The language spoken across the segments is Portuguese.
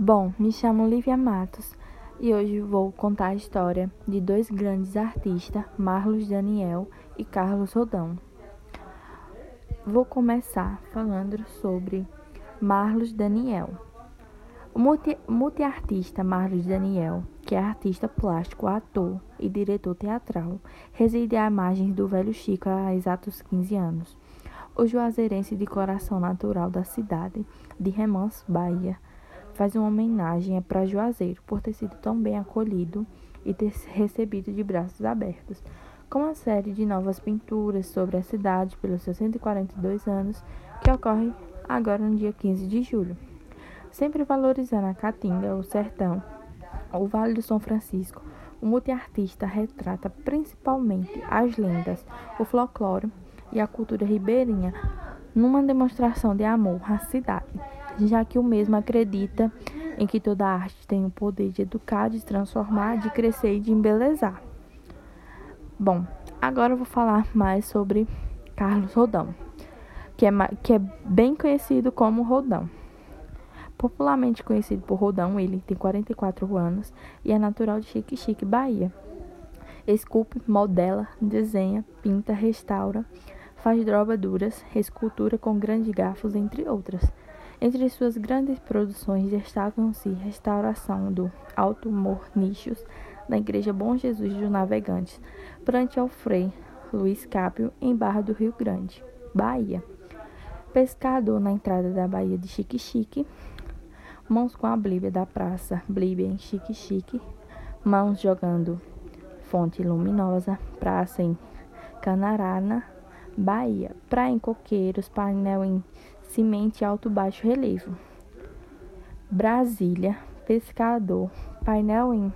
Bom, me chamo Lívia Matos e hoje vou contar a história de dois grandes artistas, Marlos Daniel e Carlos Rodão. Vou começar falando sobre Marlos Daniel. O multi multiartista Marlos Daniel, que é artista plástico, ator e diretor teatral, reside à margem do Velho Chico há exatos 15 anos. O juazeirense de coração natural da cidade de Remanso, Bahia, faz uma homenagem para Juazeiro por ter sido tão bem acolhido e ter recebido de braços abertos, com uma série de novas pinturas sobre a cidade pelos seus 142 anos, que ocorre agora no dia 15 de julho. Sempre valorizando a Caatinga, o sertão, o Vale do São Francisco, o multiartista retrata principalmente as lendas, o folclore e a cultura ribeirinha numa demonstração de amor à cidade já que o mesmo acredita em que toda arte tem o poder de educar, de transformar, de crescer e de embelezar. Bom, agora eu vou falar mais sobre Carlos Rodão, que é, que é bem conhecido como Rodão. Popularmente conhecido por Rodão, ele tem 44 anos e é natural de Chique Chique, Bahia. Esculpe, modela, desenha, pinta, restaura, faz drobaduras, escultura com grandes garfos, entre outras. Entre suas grandes produções destacam-se Restauração do Alto Mornichos da Igreja Bom Jesus dos Navegantes, frente ao Frei Luiz Cápio, em Barra do Rio Grande, Bahia. Pescador na entrada da Baía de Chique, Mãos com a Blíbia da Praça, Blíbia em Chique, Mãos jogando Fonte Luminosa, Praça em Canarana, Bahia. Praia em Coqueiros, painel em Cimente Alto Baixo Relevo. Brasília, Pescador, painel em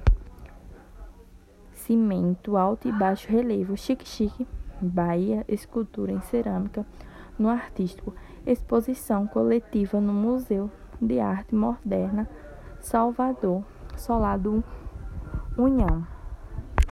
cimento alto e baixo relevo. Chique Chique, Bahia, escultura em cerâmica no artístico. Exposição coletiva no Museu de Arte Moderna, Salvador, Solado União.